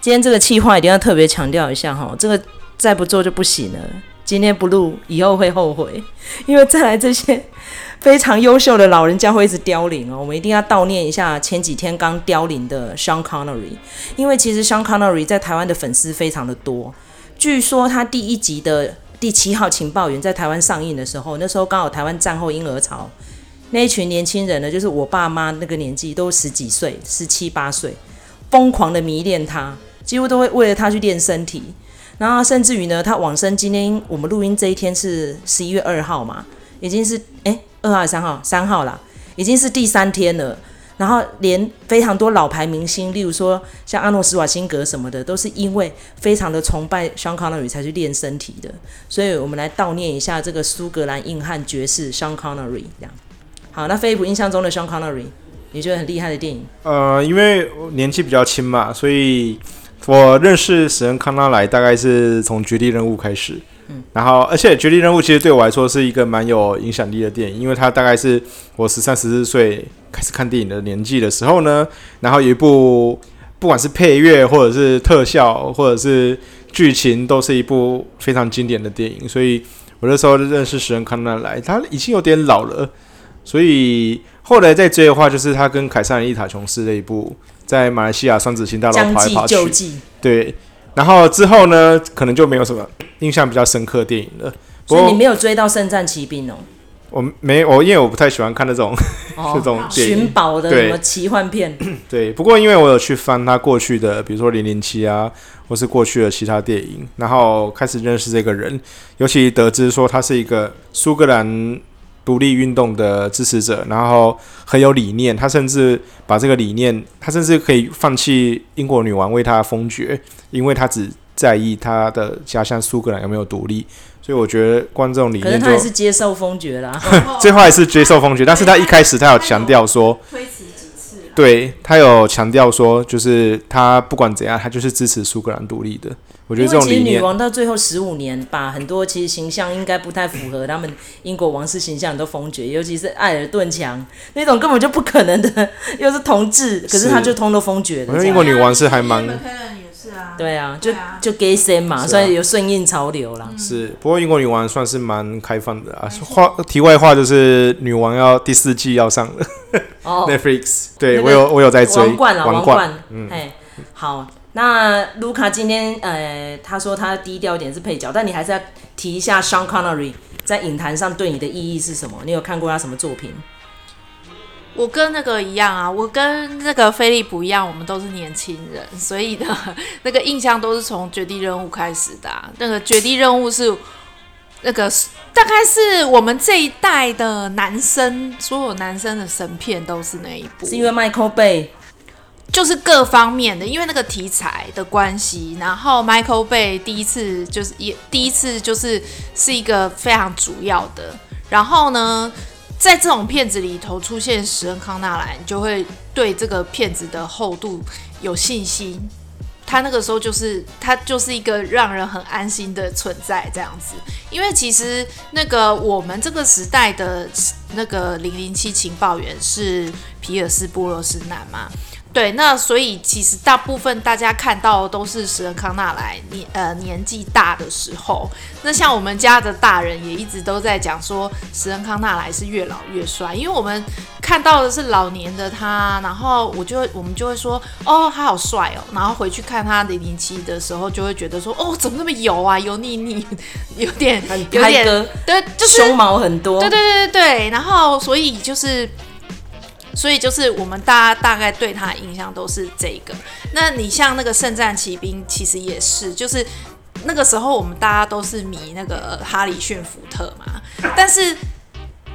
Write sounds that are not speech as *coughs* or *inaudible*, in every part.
今天这个企划一定要特别强调一下哈，这个再不做就不行了。今天不录，以后会后悔，因为再来这些非常优秀的老人家会一直凋零哦。我们一定要悼念一下前几天刚凋零的 Sean Connery，因为其实 Sean Connery 在台湾的粉丝非常的多。据说他第一集的第七号情报员在台湾上映的时候，那时候刚好台湾战后婴儿潮，那一群年轻人呢，就是我爸妈那个年纪，都十几岁，十七八岁，疯狂的迷恋他。几乎都会为了他去练身体，然后甚至于呢，他往生。今天我们录音这一天是十一月二号嘛，已经是诶二号三号？三号啦，已经是第三天了。然后连非常多老牌明星，例如说像阿诺斯瓦辛格什么的，都是因为非常的崇拜 Sean Connery 才去练身体的。所以我们来悼念一下这个苏格兰硬汉爵士 Sean Connery。这样好，那飞利浦印象中的 Sean Connery，你觉得很厉害的电影？呃，因为年纪比较轻嘛，所以。我认识史恩康纳莱大概是从《绝地任务》开始，嗯，然后而且《绝地任务》其实对我来说是一个蛮有影响力的电影，因为它大概是我十三十四岁开始看电影的年纪的时候呢，然后有一部不管是配乐或者是特效或者是剧情，都是一部非常经典的电影，所以我那时候认识史恩康纳莱，他已经有点老了，所以后来再追的话，就是他跟凯撒·伊塔琼斯的一部。在马来西亚双子星大楼跑来跑去，对，然后之后呢，可能就没有什么印象比较深刻的电影了。所以你没有追到《圣战奇兵》哦？我没，我因为我不太喜欢看那种、哦、*laughs* 这种寻宝的什么奇幻片。*clears throat* 对，不过因为我有去翻他过去的，比如说《零零七》啊，或是过去的其他电影，然后开始认识这个人，尤其得知说他是一个苏格兰。独立运动的支持者，然后很有理念。他甚至把这个理念，他甚至可以放弃英国女王为他封爵，因为他只在意他的家乡苏格兰有没有独立。所以我觉得观众理念，可是他还是接受封爵啦。*laughs* 最后还是接受封爵，但是他一开始他有强调说，*laughs* 对，他有强调说，就是他不管怎样，他就是支持苏格兰独立的。我觉得这种理念，其实女王到最后十五年，把很多其实形象应该不太符合他们英国王室形象都封爵，尤其是艾尔顿强那种根本就不可能的，又是同志，可是他就通都封爵的。我觉得英国女王是还蛮，对啊，就就 gay 先嘛，所以有顺应潮流啦。是，不过英国女王算是蛮开放的啊。话题外话就是，女王要第四季要上了，*laughs* Netflix，对我有我有在追，王冠啊，王冠，嗯，哎，好。那卢卡今天，呃，他说他低调一点是配角，但你还是要提一下 Sean Connery 在影坛上对你的意义是什么？你有看过他什么作品？我跟那个一样啊，我跟那个菲利普一样，我们都是年轻人，所以呢，*laughs* 那个印象都是从《绝地任务》开始的啊。那个《绝地任务》是那个大概是我们这一代的男生，所有男生的神片都是那一部，是因为 Michael Bay。就是各方面的，因为那个题材的关系，然后 Michael Bay 第一次就是也第一次就是是一个非常主要的，然后呢，在这种片子里头出现史恩康纳兰，就会对这个片子的厚度有信心。他那个时候就是他就是一个让人很安心的存在，这样子。因为其实那个我们这个时代的那个零零七情报员是皮尔斯布罗斯南嘛。对，那所以其实大部分大家看到的都是史恩康纳莱年呃年纪大的时候。那像我们家的大人也一直都在讲说，史恩康纳莱是越老越帅，因为我们看到的是老年的他，然后我就我们就会说，哦，他好帅哦。然后回去看他零零七的时候，就会觉得说，哦，怎么那么油啊，油腻腻，有点有点对，就是胸毛很多，对对对对对。然后所以就是。所以就是我们大家大概对他的印象都是这个。那你像那个《圣战骑兵》，其实也是，就是那个时候我们大家都是迷那个哈里逊福特嘛。但是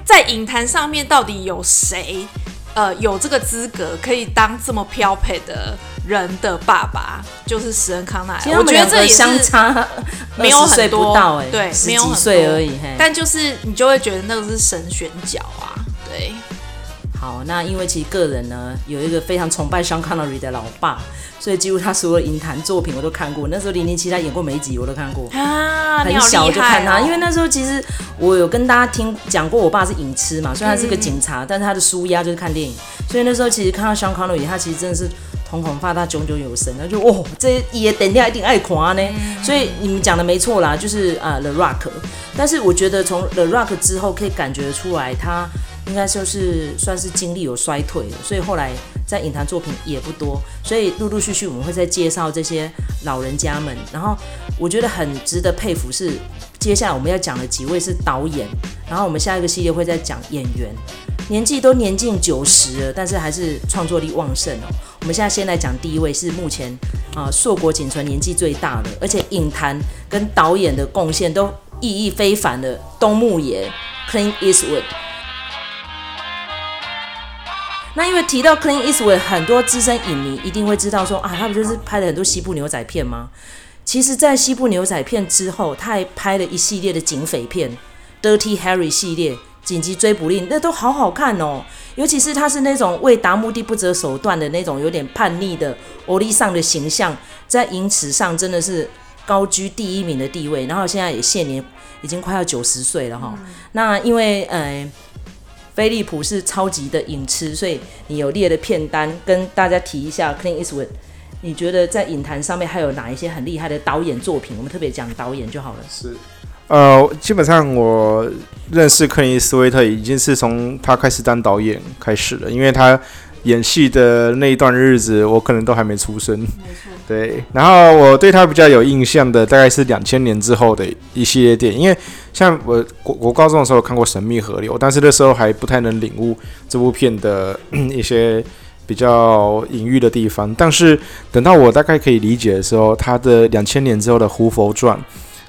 在影坛上面，到底有谁呃有这个资格可以当这么漂配的人的爸爸？就是史恩康纳莱。我觉得这也是相差 *laughs* 没有很多，欸、对，没有几岁而已。但就是你就会觉得那个是神选角啊，对。好，那因为其实个人呢有一个非常崇拜 Sean Connery 的老爸，所以几乎他所有影坛作品我都看过。那时候零零七他演过每一集我都看过，啊，很小就看他。因为那时候其实我有跟大家听讲过，我爸是影痴嘛，虽然他是个警察，嗯、但是他的纾压就是看电影。所以那时候其实看到 Sean Connery，他其实真的是瞳孔放大，炯炯有神，然后就哦，这也等一下一定爱看呢。嗯、所以你们讲的没错啦，就是啊、呃、The Rock。但是我觉得从 The Rock 之后可以感觉出来，他应该就是算是精力有衰退的，所以后来在影坛作品也不多。所以陆陆续续我们会再介绍这些老人家们。然后我觉得很值得佩服是，接下来我们要讲的几位是导演，然后我们下一个系列会再讲演员。年纪都年近九十了，但是还是创作力旺盛哦。我们现在先来讲第一位，是目前啊硕果仅存年纪最大的，而且影坛跟导演的贡献都意义非凡的东木爷 Clint Eastwood。那因为提到 Clint Eastwood，很多资深影迷一定会知道说啊，他不就是拍了很多西部牛仔片吗？其实，在西部牛仔片之后，他还拍了一系列的警匪片，Dirty Harry 系列。紧急追捕令，那都好好看哦，尤其是他是那种为达目的不择手段的那种有点叛逆的欧利桑的形象，在影史上真的是高居第一名的地位。然后现在也现年已经快要九十岁了哈。那因为呃，飞利浦是超级的影痴，所以你有列的片单跟大家提一下。clean is wood 你觉得在影坛上面还有哪一些很厉害的导演作品？我们特别讲导演就好了。是。呃，基本上我认识克林斯威特已经是从他开始当导演开始了，因为他演戏的那一段日子，我可能都还没出生。对，然后我对他比较有印象的，大概是两千年之后的一系列电影，因为像我我我高中的时候看过《神秘河流》，但是那时候还不太能领悟这部片的 *clears throat* 一些比较隐喻的地方，但是等到我大概可以理解的时候，他的两千年之后的《胡佛传》。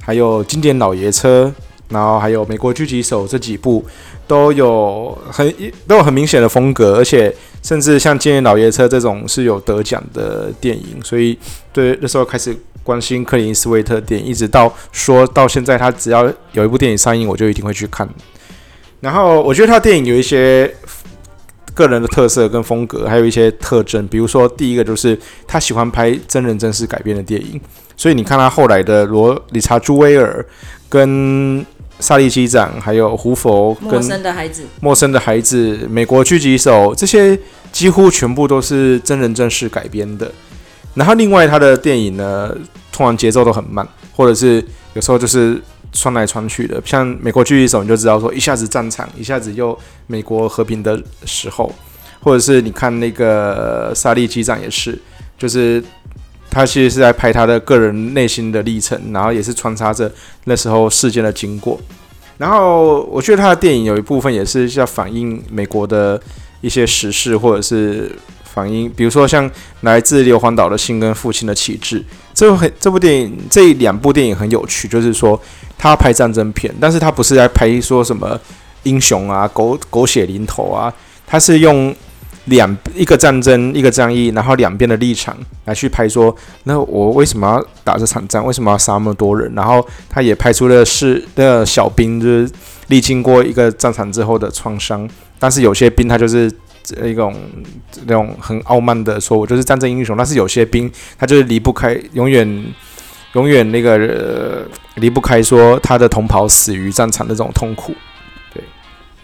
还有经典老爷车，然后还有美国狙击手这几部都有很都有很明显的风格，而且甚至像经典老爷车这种是有得奖的电影，所以对那时候开始关心克林·斯威特电影，一直到说到现在，他只要有一部电影上映，我就一定会去看。然后我觉得他电影有一些个人的特色跟风格，还有一些特征，比如说第一个就是他喜欢拍真人真事改编的电影。所以你看他后来的罗理查朱威尔、跟萨利机长，还有胡佛、跟陌生的孩子、陌生的孩子、美国狙击手，这些几乎全部都是真人真事改编的。然后另外他的电影呢，通常节奏都很慢，或者是有时候就是穿来穿去的。像美国狙击手，你就知道说一下子战场，一下子又美国和平的时候，或者是你看那个萨利机长也是，就是。他其实是在拍他的个人内心的历程，然后也是穿插着那时候事件的经过。然后我觉得他的电影有一部分也是要反映美国的一些时事，或者是反映，比如说像来自硫磺岛的信跟父亲的旗帜。这部很这部电影这两部电影很有趣，就是说他拍战争片，但是他不是在拍说什么英雄啊、狗狗血淋头啊，他是用。两一个战争，一个战役，然后两边的立场来去拍说，那我为什么要打这场战？为什么要杀那么多人？然后他也拍出了是那小兵就是历经过一个战场之后的创伤，但是有些兵他就是一种那种很傲慢的说，我就是战争英雄。但是有些兵他就是离不开，永远永远那个、呃、离不开说他的同袍死于战场的这种痛苦。对，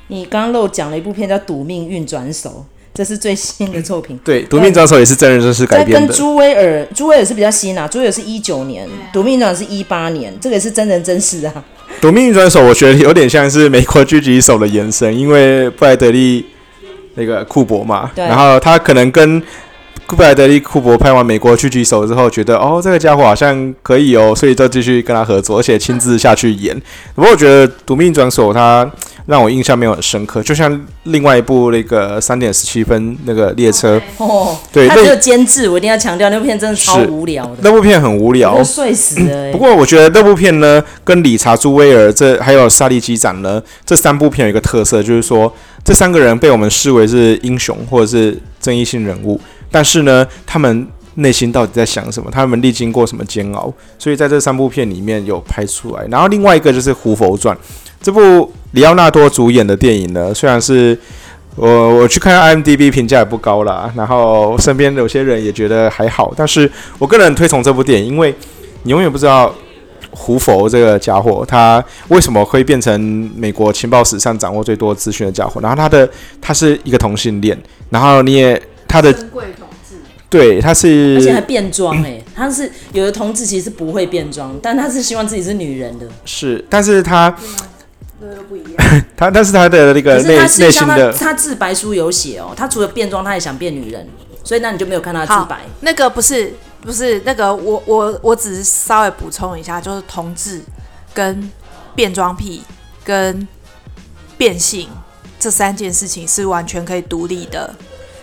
你刚刚漏讲了一部片叫《赌命运转手》。这是最新的作品。对，《夺命转手》也是真人真事改编的。跟朱威尔，朱威尔是比较新啊，朱威尔是一九年，《夺命转手》是一八年，这个也是真人真事啊。《夺命转手》我觉得有点像是《美国狙击手》的延伸，因为布莱德利那个库珀嘛，对然后他可能跟布莱德利库珀拍完《美国狙击手》之后，觉得哦，这个家伙好像可以哦，所以就继续跟他合作，而且亲自下去演。不过我觉得《夺命转手》他。让我印象没有很深刻，就像另外一部那个三点十七分那个列车哦，对，他只有监制，我一定要强调，那部片真的超无聊的，那部片很无聊，睡死了。不过我觉得那部片呢，跟理查朱威尔这还有萨利机长呢，这三部片有一个特色，就是说这三个人被我们视为是英雄或者是争议性人物，但是呢，他们内心到底在想什么？他们历经过什么煎熬？所以在这三部片里面有拍出来。然后另外一个就是《胡佛传》这部。里奥纳多主演的电影呢，虽然是我我去看 IMDB 评价也不高啦，然后身边有些人也觉得还好，但是我个人推崇这部电影，因为你永远不知道胡佛这个家伙他为什么会变成美国情报史上掌握最多资讯的家伙，然后他的他是一个同性恋，然后你也他的对，他是而且还变装哎，他是有的同志其实是不会变装，但他是希望自己是女人的。是，但是他。不一样。*laughs* 他，但是他的那个内内心的，他自白书有写哦，他除了变装，他也想变女人，所以那你就没有看他自白。那个不是不是那个，我我我只是稍微补充一下，就是同志跟变装癖跟变性这三件事情是完全可以独立的，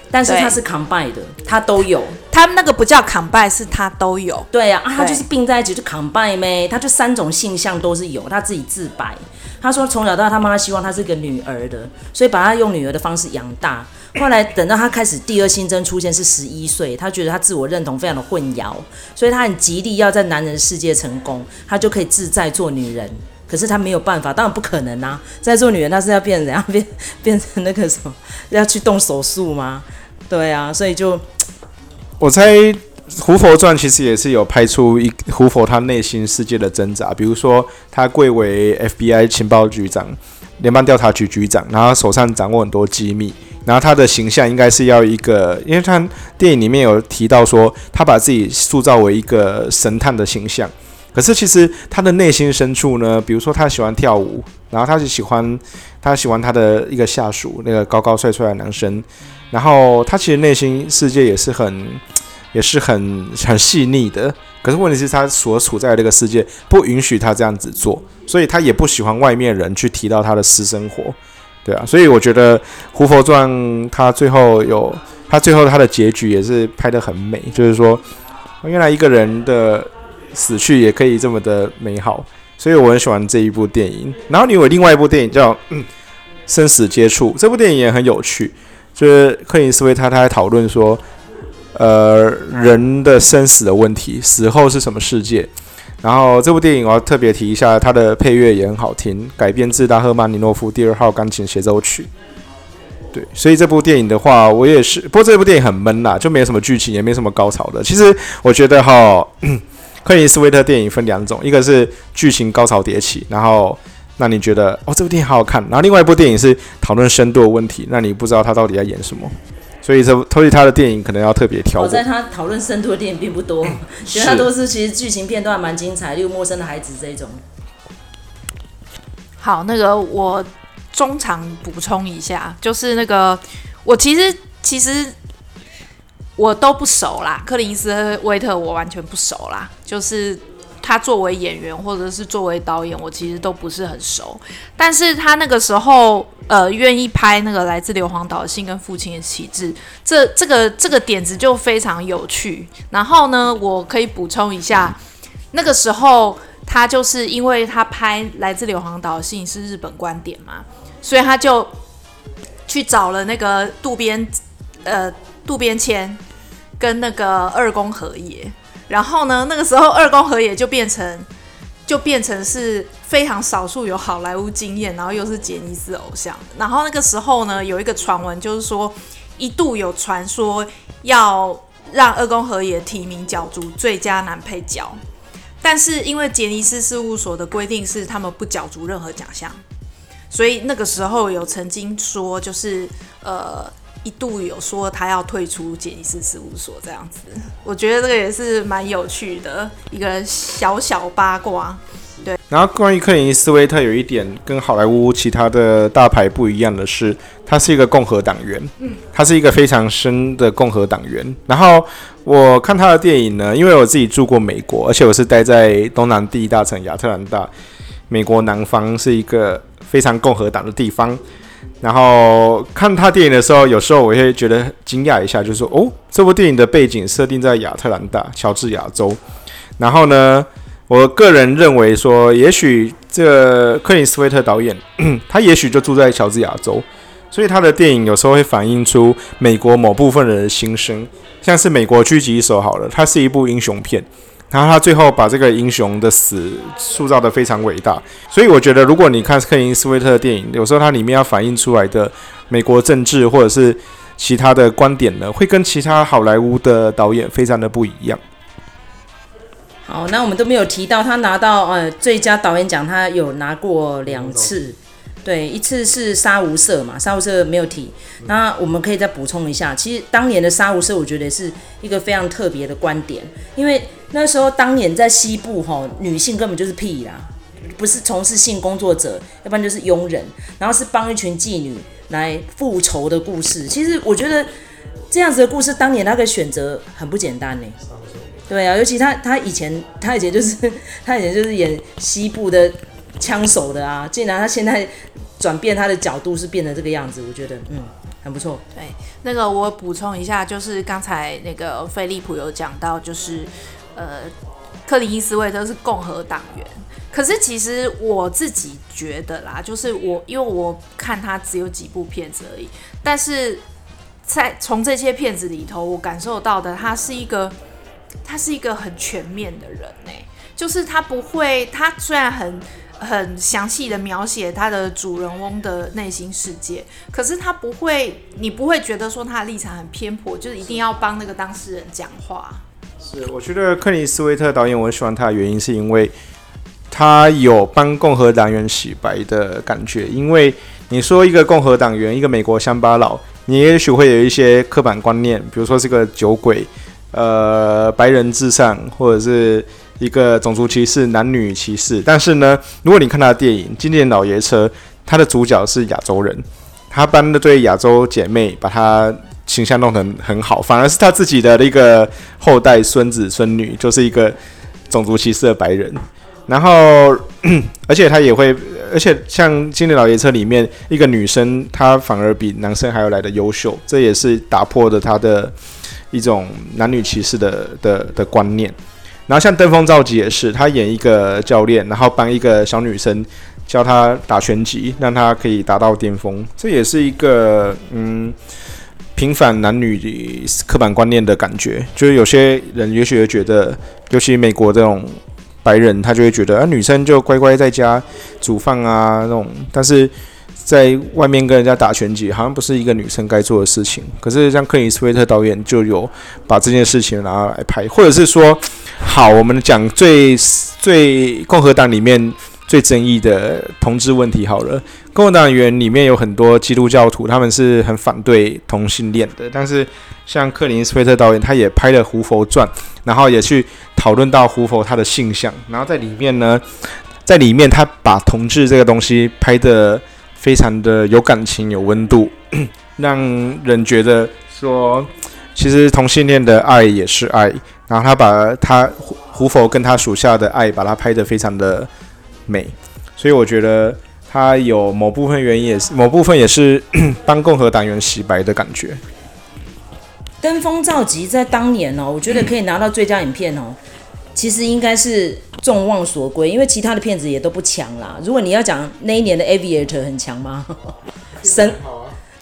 但是他是 combine 的，他都有。他那个不叫 combine，是他都有。对呀、啊，啊，他就是并在一起就 combine 呗，他就三种性向都是有，他自己自白。他说从小到大，他妈妈希望他是个女儿的，所以把他用女儿的方式养大。后来等到他开始第二性征出现是十一岁，他觉得他自我认同非常的混淆，所以他很极力要在男人世界成功，他就可以自在做女人。可是他没有办法，当然不可能啊！在做女人，他是要变怎样 *laughs* 变变成那个什么，要去动手术吗？对啊，所以就我猜。《胡佛传》其实也是有拍出一胡佛他内心世界的挣扎，比如说他贵为 FBI 情报局长、联邦调查局局长，然后手上掌握很多机密，然后他的形象应该是要一个，因为他电影里面有提到说他把自己塑造为一个神探的形象，可是其实他的内心深处呢，比如说他喜欢跳舞，然后他就喜欢他喜欢他的一个下属那个高高帅帅的男生，然后他其实内心世界也是很。也是很很细腻的，可是问题是，他所处在的这个世界不允许他这样子做，所以他也不喜欢外面人去提到他的私生活，对啊，所以我觉得《胡佛传》他最后有他最后他的结局也是拍得很美，就是说，原来一个人的死去也可以这么的美好，所以我很喜欢这一部电影。然后你有另外一部电影叫《嗯、生死接触》，这部电影也很有趣，就是克林斯威特他在讨论说。呃，人的生死的问题，死后是什么世界？然后这部电影我要特别提一下，它的配乐也很好听，改编自大赫曼尼诺夫第二号钢琴协奏曲。对，所以这部电影的话，我也是，不过这部电影很闷啦，就没什么剧情，也没什么高潮的。其实我觉得哈，克林斯威特电影分两种，一个是剧情高潮迭起，然后那你觉得哦，这部电影好好看，然后另外一部电影是讨论深度的问题，那你不知道他到底在演什么。所以这，所以他的电影可能要特别挑。我在他讨论深度的电影并不多，其实他都是其实剧情片段蛮精彩，例如《陌生的孩子》这种。好，那个我中场补充一下，就是那个我其实其实我都不熟啦，克林斯威特我完全不熟啦，就是。他作为演员或者是作为导演，我其实都不是很熟。但是他那个时候，呃，愿意拍那个来自硫磺岛的信跟父亲的旗帜，这这个这个点子就非常有趣。然后呢，我可以补充一下，那个时候他就是因为他拍来自硫磺岛的信是日本观点嘛，所以他就去找了那个渡边，呃，渡边谦跟那个二宫和也。然后呢，那个时候二宫和也就变成，就变成是非常少数有好莱坞经验，然后又是杰尼斯偶像。然后那个时候呢，有一个传闻，就是说一度有传说要让二宫和也提名角逐最佳男配角，但是因为杰尼斯事务所的规定是他们不角逐任何奖项，所以那个时候有曾经说，就是呃。一度有说他要退出杰尼斯事务所这样子，我觉得这个也是蛮有趣的一个小小八卦。对，然后关于克林斯威特有一点跟好莱坞其他的大牌不一样的是，他是一个共和党员，嗯，他是一个非常深的共和党员。然后我看他的电影呢，因为我自己住过美国，而且我是待在东南第一大城亚特兰大，美国南方是一个非常共和党的地方。然后看他电影的时候，有时候我会觉得惊讶一下，就是说，哦，这部电影的背景设定在亚特兰大，乔治亚州。然后呢，我个人认为说，也许这克林斯威特导演，*clears throat* 他也许就住在乔治亚州，所以他的电影有时候会反映出美国某部分人的心声，像是《美国狙击手》好了，它是一部英雄片。然后他最后把这个英雄的死塑造得非常伟大，所以我觉得，如果你看克林斯威特的电影，有时候它里面要反映出来的美国政治或者是其他的观点呢，会跟其他好莱坞的导演非常的不一样。好，那我们都没有提到他拿到呃最佳导演奖，他有拿过两次。对，一次是杀无赦嘛，杀无赦没有提。那我们可以再补充一下，其实当年的杀无赦，我觉得是一个非常特别的观点，因为那时候当年在西部吼，女性根本就是屁啦，不是从事性工作者，要不然就是佣人，然后是帮一群妓女来复仇的故事。其实我觉得这样子的故事，当年那个选择很不简单呢。对啊，尤其他他以前他以前就是 *laughs* 他以前就是演西部的枪手的啊，竟然他现在转变他的角度是变成这个样子，我觉得嗯很不错。对，那个我补充一下，就是刚才那个菲利普有讲到，就是呃克林伊斯威特是共和党员，可是其实我自己觉得啦，就是我因为我看他只有几部片子而已，但是在从这些片子里头，我感受到的他是一个。他是一个很全面的人呢，就是他不会，他虽然很很详细的描写他的主人翁的内心世界，可是他不会，你不会觉得说他的立场很偏颇，就是一定要帮那个当事人讲话。是，我觉得克里斯威特导演我很喜欢他的原因，是因为他有帮共和党员洗白的感觉。因为你说一个共和党员，一个美国乡巴佬，你也许会有一些刻板观念，比如说是个酒鬼。呃，白人至上，或者是一个种族歧视、男女歧视。但是呢，如果你看他的电影《经典老爷车》，他的主角是亚洲人，他帮的对亚洲姐妹把他形象弄得很很好，反而是他自己的那个后代孙子孙女就是一个种族歧视的白人。然后，而且他也会，而且像《经典老爷车》里面一个女生，她反而比男生还要来得优秀，这也是打破了他的。一种男女歧视的的的观念，然后像登峰造极也是，他演一个教练，然后帮一个小女生教她打拳击，让她可以达到巅峰，这也是一个嗯平反男女刻板观念的感觉。就是有些人也许会觉得，尤其美国这种白人，他就会觉得啊，女生就乖乖在家煮饭啊那种，但是。在外面跟人家打拳击，好像不是一个女生该做的事情。可是像克里斯威特导演就有把这件事情拿来拍，或者是说，好，我们讲最最共和党里面最争议的同志问题好了。共和党员里面有很多基督教徒，他们是很反对同性恋的。但是像克林斯威特导演，他也拍了《胡佛传》，然后也去讨论到胡佛他的性向，然后在里面呢，在里面他把同志这个东西拍的。非常的有感情、有温度，让人觉得说，其实同性恋的爱也是爱。然后他把他胡胡佛跟他属下的爱，把他拍得非常的美。所以我觉得他有某部分原因，也是某部分也是 *coughs* 帮共和党员洗白的感觉。登峰造极在当年哦，我觉得可以拿到最佳影片哦。其实应该是众望所归，因为其他的片子也都不强啦。如果你要讲那一年的《Aviator》很强吗？*laughs* 神，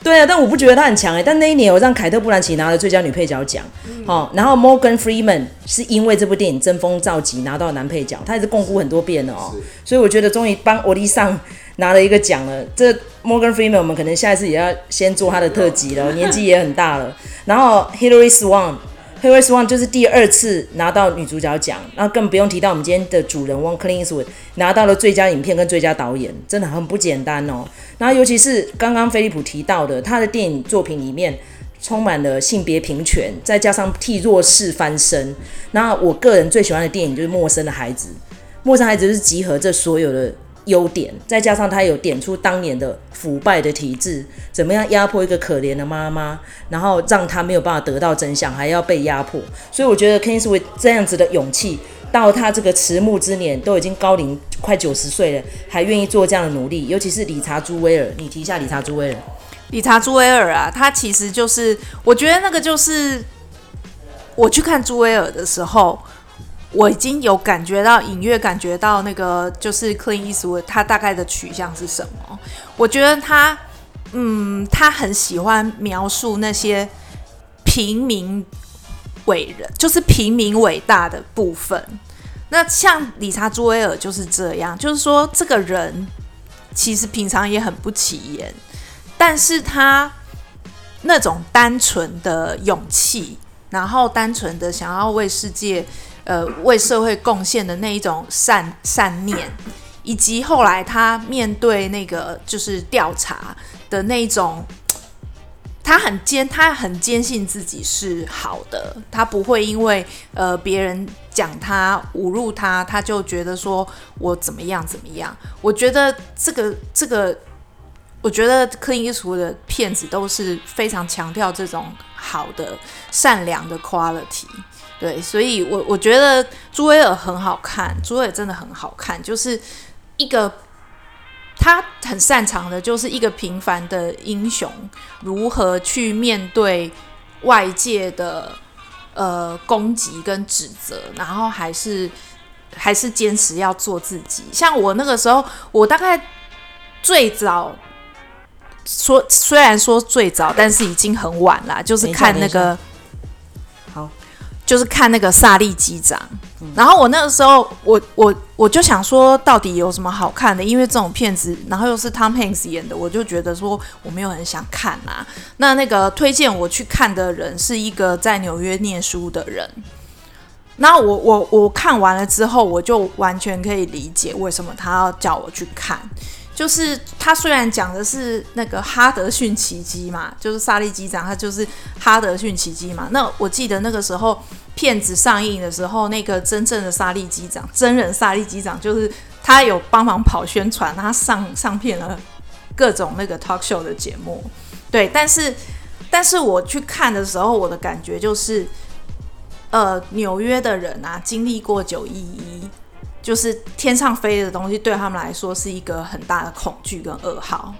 对啊，但我不觉得他很强哎。但那一年我让凯特·布兰奇拿了最佳女配角奖，好、嗯，然后 Morgan Freeman 是因为这部电影登峰造极拿到男配角，他也是共估很多遍了哦。所以我觉得终于帮欧丽桑拿了一个奖了。这 Morgan Freeman 我们可能下一次也要先做他的特辑了，*laughs* 年纪也很大了。然后 Hilary Swank。Hilary Swank 就是第二次拿到女主角奖，那更不用提到我们今天的主人翁 Clint Eastwood 拿到了最佳影片跟最佳导演，真的很不简单哦。然后尤其是刚刚菲利普提到的，他的电影作品里面充满了性别平权，再加上替弱势翻身。那我个人最喜欢的电影就是《陌生的孩子》，《陌生孩子》是集合这所有的。优点，再加上他有点出当年的腐败的体制，怎么样压迫一个可怜的妈妈，然后让他没有办法得到真相，还要被压迫。所以我觉得 Clint Eastwood 这样子的勇气，到他这个迟暮之年，都已经高龄快九十岁了，还愿意做这样的努力。尤其是理查·朱威尔，你提一下理查·朱威尔。理查·朱威尔啊，他其实就是，我觉得那个就是我去看朱威尔的时候。我已经有感觉到，隐约感觉到那个就是 Clint Eastwood 他大概的取向是什么？我觉得他，嗯，他很喜欢描述那些平民伟人，就是平民伟大的部分。那像理查·朱威尔就是这样，就是说这个人其实平常也很不起眼，但是他那种单纯的勇气，然后单纯的想要为世界。呃，为社会贡献的那一种善善念，以及后来他面对那个就是调查的那种，他很坚，他很坚信自己是好的，他不会因为呃别人讲他侮辱他，他就觉得说我怎么样怎么样。我觉得这个这个。我觉得克林伊斯的片子都是非常强调这种好的、善良的 quality，对，所以我我觉得朱威尔很好看，朱威尔真的很好看，就是一个他很擅长的，就是一个平凡的英雄如何去面对外界的呃攻击跟指责，然后还是还是坚持要做自己。像我那个时候，我大概最早。说虽然说最早，但是已经很晚了。就是看那个，好，就是看那个萨利机长。然后我那个时候，我我我就想说，到底有什么好看的？因为这种片子，然后又是 Tom Hanks 演的，我就觉得说我没有很想看啊。那那个推荐我去看的人是一个在纽约念书的人。那我我我看完了之后，我就完全可以理解为什么他要叫我去看。就是他虽然讲的是那个哈德逊奇迹嘛，就是萨利机长，他就是哈德逊奇迹嘛。那我记得那个时候片子上映的时候，那个真正的萨利机长，真人萨利机长，就是他有帮忙跑宣传，他上上片了各种那个 talk show 的节目。对，但是但是我去看的时候，我的感觉就是，呃，纽约的人啊，经历过九一一。就是天上飞的东西对他们来说是一个很大的恐惧跟噩耗，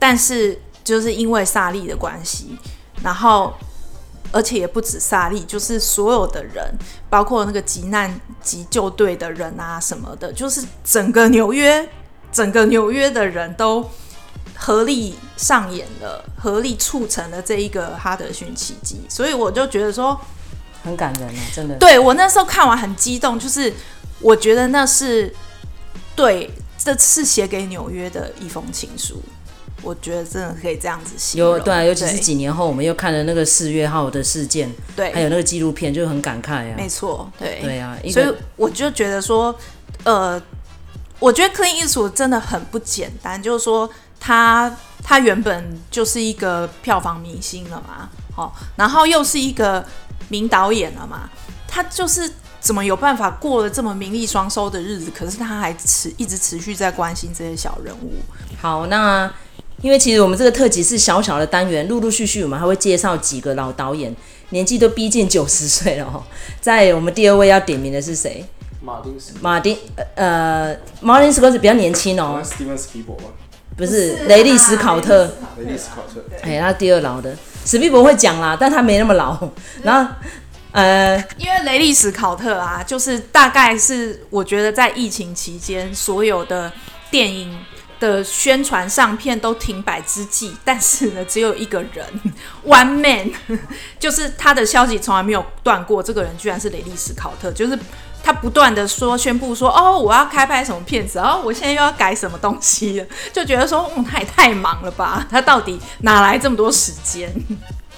但是就是因为萨利的关系，然后而且也不止萨利，就是所有的人，包括那个急难急救队的人啊什么的，就是整个纽约，整个纽约的人都合力上演了，合力促成了这一个哈德逊奇迹，所以我就觉得说很感人啊，真的。对，我那时候看完很激动，就是。我觉得那是对，这是写给纽约的一封情书。我觉得真的可以这样子写。有对啊，尤其是几年后，我们又看了那个四月号的事件，对，还有那个纪录片，就很感慨啊。没错，对，对啊，所以我就觉得说，呃，我觉得克林伊斯伍德真的很不简单，就是说他他原本就是一个票房明星了嘛，好，然后又是一个名导演了嘛，他就是。怎么有办法过了这么名利双收的日子？可是他还持一直持续在关心这些小人物。好，那因为其实我们这个特辑是小小的单元，陆陆续续我们还会介绍几个老导演，年纪都逼近九十岁了哈。*laughs* 在我们第二位要点名的是谁？马丁斯。马丁呃，马丁斯科是比较年轻哦。史蒂芬史匹柏吗？不是，雷利斯考特。雷利斯考特。哎，他第二老的，史匹柏会讲啦，但他没那么老。然后。呃，因为雷利史考特啊，就是大概是我觉得在疫情期间，所有的电影的宣传上片都停摆之际，但是呢，只有一个人，*laughs* one man，就是他的消息从来没有断过。这个人居然是雷利史考特，就是他不断的说宣布说，哦，我要开拍什么片子，哦，我现在又要改什么东西了，就觉得说，嗯，他也太忙了吧，他到底哪来这么多时间？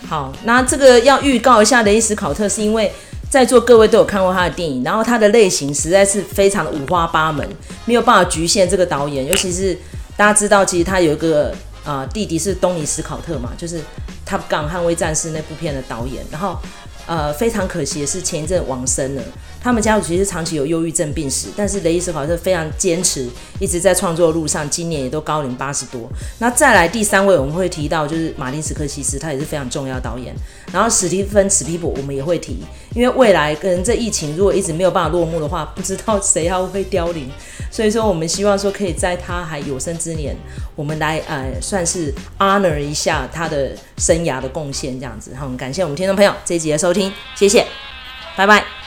好，那这个要预告一下，雷利史考特是因为在座各位都有看过他的电影，然后他的类型实在是非常的五花八门，没有办法局限这个导演。尤其是大家知道，其实他有一个啊、呃、弟弟是东尼斯考特嘛，就是《Top Gun》捍卫战士那部片的导演，然后。呃，非常可惜的是，前一阵亡生了。他们家族其实长期有忧郁症病史，但是雷伊斯考特非常坚持，一直在创作路上，今年也都高龄八十多。那再来第三位，我们会提到就是马丁·斯科西斯，他也是非常重要的导演。然后史蒂芬·史匹柏，我们也会提，因为未来跟这疫情如果一直没有办法落幕的话，不知道谁要会凋零。所以说，我们希望说可以在他还有生之年，我们来呃算是 honor 一下他的生涯的贡献，这样子。好，感谢我们听众朋友这一集的收听，谢谢，拜拜。